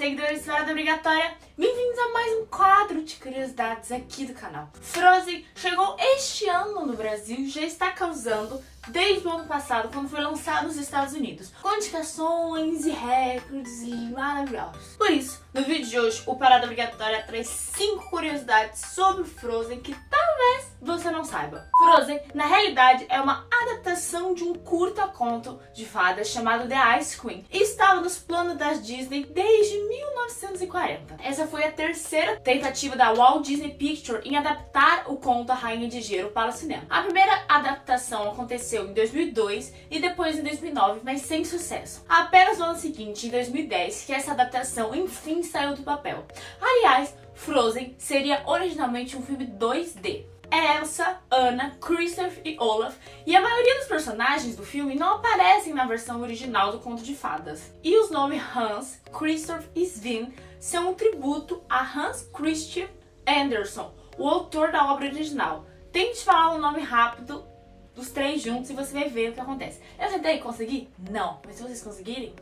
seguidores de Obrigatória! Bem-vindos a mais um quadro de curiosidades aqui do canal. Frozen chegou este ano no Brasil e já está causando desde o ano passado, quando foi lançado nos Estados Unidos, com indicações e recordes maravilhosos. Por isso, no vídeo de hoje, o Parada Obrigatória traz 5 curiosidades sobre Frozen que talvez você não saiba. Frozen, na realidade, é uma adaptação de um curta-conto de fadas chamado The Ice Queen e estava nos planos da Disney desde 1940. Essa foi a terceira tentativa da Walt Disney Pictures em adaptar o conto A Rainha de Gelo para o cinema. A primeira adaptação aconteceu em 2002 e depois em 2009, mas sem sucesso. Apenas no ano seguinte, em 2010, que essa adaptação enfim saiu do papel. Aliás, Frozen seria originalmente um filme 2D. Elsa, Anna, Kristoff e Olaf, e a maioria dos personagens do filme não aparecem na versão original do Conto de Fadas. E os nomes Hans, Kristoff e Sven são um tributo a Hans Christian Andersen, o autor da obra original. Tente falar o um nome rápido dos três juntos e você vai ver o que acontece. Eu tentei conseguir? Não. Mas se vocês conseguirem,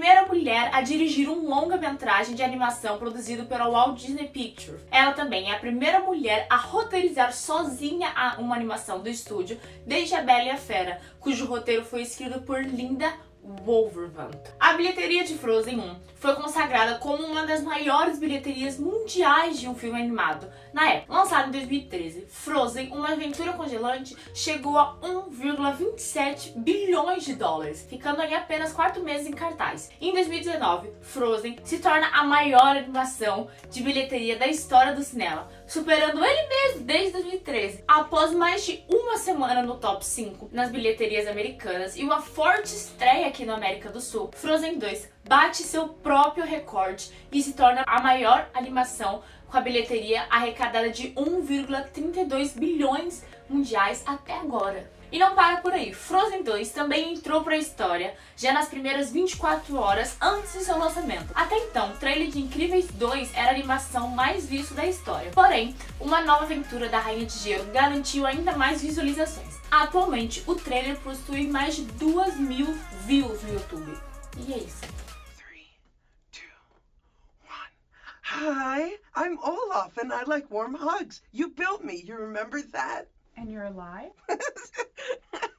primeira mulher a dirigir um longa-metragem de animação produzido pela Walt Disney Pictures. Ela também é a primeira mulher a roteirizar sozinha uma animação do estúdio desde A Bela e a Fera, cujo roteiro foi escrito por Linda Wolverhampton. A bilheteria de Frozen 1 foi consagrada como uma das maiores bilheterias mundiais de um filme animado. Na época, lançado em 2013, Frozen, uma aventura congelante, chegou a 1,27 bilhões de dólares, ficando em apenas 4 meses em cartaz. Em 2019, Frozen se torna a maior animação de bilheteria da história do cinema, superando ele mesmo desde 2013. Após mais de uma semana no top 5 nas bilheterias americanas e uma forte estreia aqui na América do Sul, Frozen 2 bate seu próprio recorde e se torna a maior animação com a bilheteria arrecadada de 1,32 bilhões mundiais até agora. E não para por aí, Frozen 2 também entrou para a história já nas primeiras 24 horas antes de seu lançamento. Até então, o trailer de Incríveis 2 era a animação mais vista da história. Porém, uma nova aventura da Rainha de Gelo garantiu ainda mais visualizações. Atualmente, o trailer possui mais de 2 mil views no YouTube. E é isso. Hi, I'm Olaf and I like warm hugs. You built me, you remember that? And you're alive?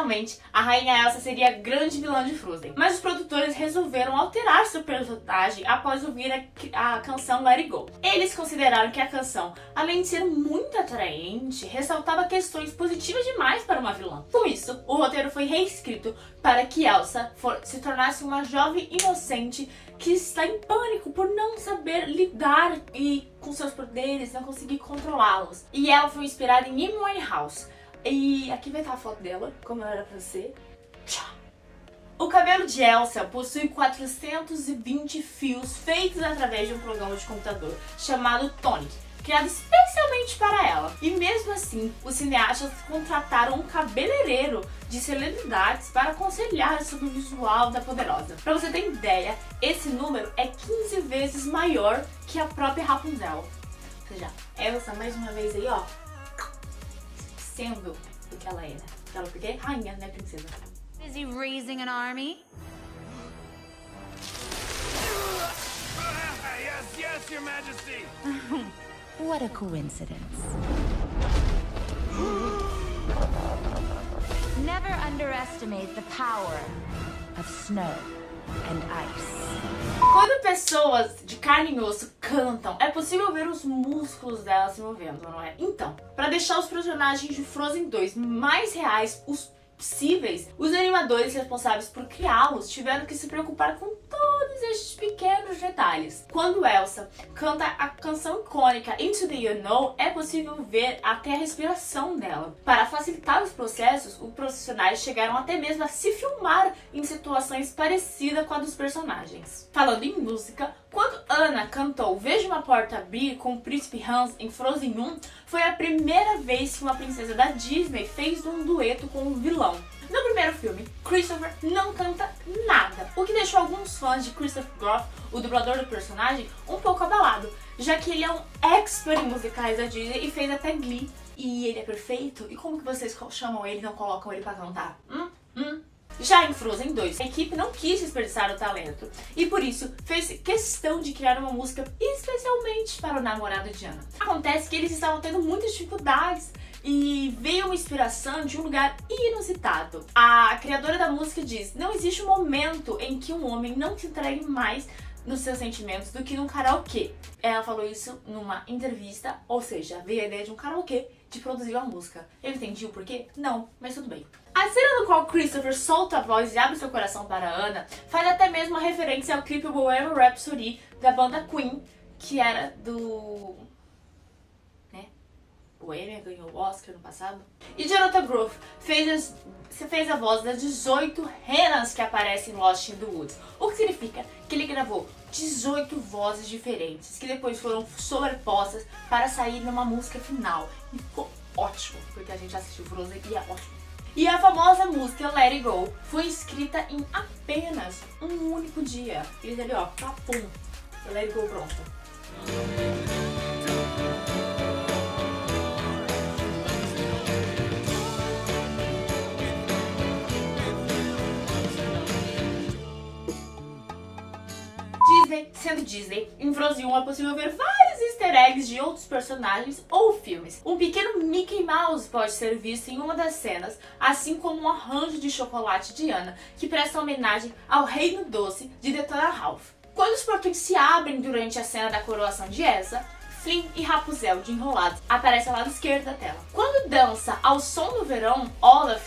Inicialmente, a Rainha Elsa seria a grande vilã de Frozen, mas os produtores resolveram alterar seu personagem após ouvir a, a canção Let It Go. Eles consideraram que a canção, além de ser muito atraente, ressaltava questões positivas demais para uma vilã. Com isso, o roteiro foi reescrito para que Elsa for, se tornasse uma jovem inocente que está em pânico por não saber lidar e com seus poderes, não conseguir controlá-los. E ela foi inspirada em Amy Winehouse e aqui vai estar a foto dela, como era pra ser. O cabelo de Elsa possui 420 fios feitos através de um programa de computador chamado Tonic, criado especialmente para ela. E mesmo assim, os cineastas contrataram um cabeleireiro de celebridades para aconselhar sobre o visual da poderosa. Para você ter ideia, esse número é 15 vezes maior que a própria Rapunzel. Ou seja, Elsa mais uma vez aí, ó, sendo o que ela é, né? Ela porque é rainha, né, princesa? Is he raising an army? yes, yes, your majesty! what a coincidence. Never underestimate the power of snow and ice. Quando pessoas de carne e osso cantam, é possível ver os músculos delas se movendo, não é? Então, para deixar os personagens de Frozen 2 mais reais os possíveis, os animadores responsáveis por criá-los tiveram que se preocupar com todos estes pequenos detalhes. Quando Elsa canta a canção icônica Into the Unknown, é possível ver até a respiração dela. Para facilitar os processos, os profissionais chegaram até mesmo a se filmar em situações parecidas com a dos personagens. Falando em música, Anna cantou Veja uma Porta Abrir com o Príncipe Hans em Frozen 1, foi a primeira vez que uma princesa da Disney fez um dueto com um vilão. No primeiro filme, Christopher não canta nada, o que deixou alguns fãs de Christopher Groff, o dublador do personagem, um pouco abalado, já que ele é um expert em musicais da Disney e fez até Glee, e ele é perfeito, e como que vocês chamam ele e não colocam ele pra cantar? Hum? Hum? Já em Frozen 2, a equipe não quis desperdiçar o talento e por isso fez questão de criar uma música especialmente para o namorado de Anna. Acontece que eles estavam tendo muitas dificuldades e veio uma inspiração de um lugar inusitado. A criadora da música diz: Não existe um momento em que um homem não te entregue mais nos seus sentimentos do que num karaokê. Ela falou isso numa entrevista, ou seja, veio a ideia de um karaokê de produzir uma música. Eu entendi o porquê? Não, mas tudo bem. A cena no qual Christopher solta a voz e abre seu coração para Anna faz até mesmo referência ao clipe Bohemian Rhapsody da banda Queen, que era do Bohemian ganhou o Oscar no passado. E Jonathan Groove fez, fez a voz das 18 renas que aparecem em Lost in the Woods. O que significa que ele gravou 18 vozes diferentes, que depois foram sobrepostas para sair numa música final. E ficou ótimo, porque a gente assistiu Frozen e é ótimo. E a famosa música Let It Go foi escrita em apenas um único dia. Eles ali, ó, papum, Let It Go pronto. Disney, sendo Disney, em Frozen 1 é possível ver vários easter eggs de outros personagens ou filmes. Um pequeno Mickey Mouse pode ser visto em uma das cenas, assim como um arranjo de chocolate de Anna, que presta homenagem ao Reino Doce de Detona Ralph. Quando os portões se abrem durante a cena da coroação de Elsa, Flynn e Rapunzel de Enrolados aparecem ao lado esquerdo da tela. Quando dança ao som do verão, Olaf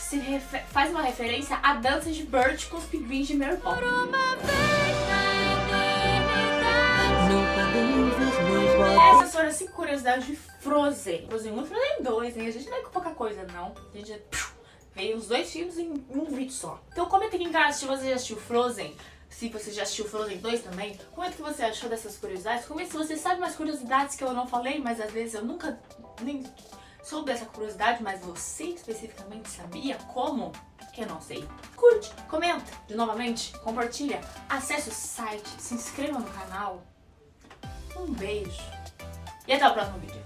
faz uma referência à dança de Bert com os pinguins de Mary Poppins. Essas foram as 5 curiosidades de Frozen. Frozen 1 e Frozen 2, hein? A gente não é com pouca coisa, não. A gente veio os dois filmes em um vídeo só. Então comenta aqui em casa se você já assistiu Frozen. Se você já assistiu Frozen 2 também, comenta o que você achou dessas curiosidades. Comenta se você sabe mais curiosidades que eu não falei, mas às vezes eu nunca nem soube dessa curiosidade, mas você especificamente sabia como? Eu não sei. Curte, comenta, de novamente, compartilha, acesse o site, se inscreva no canal. Um beijo e até o próximo vídeo.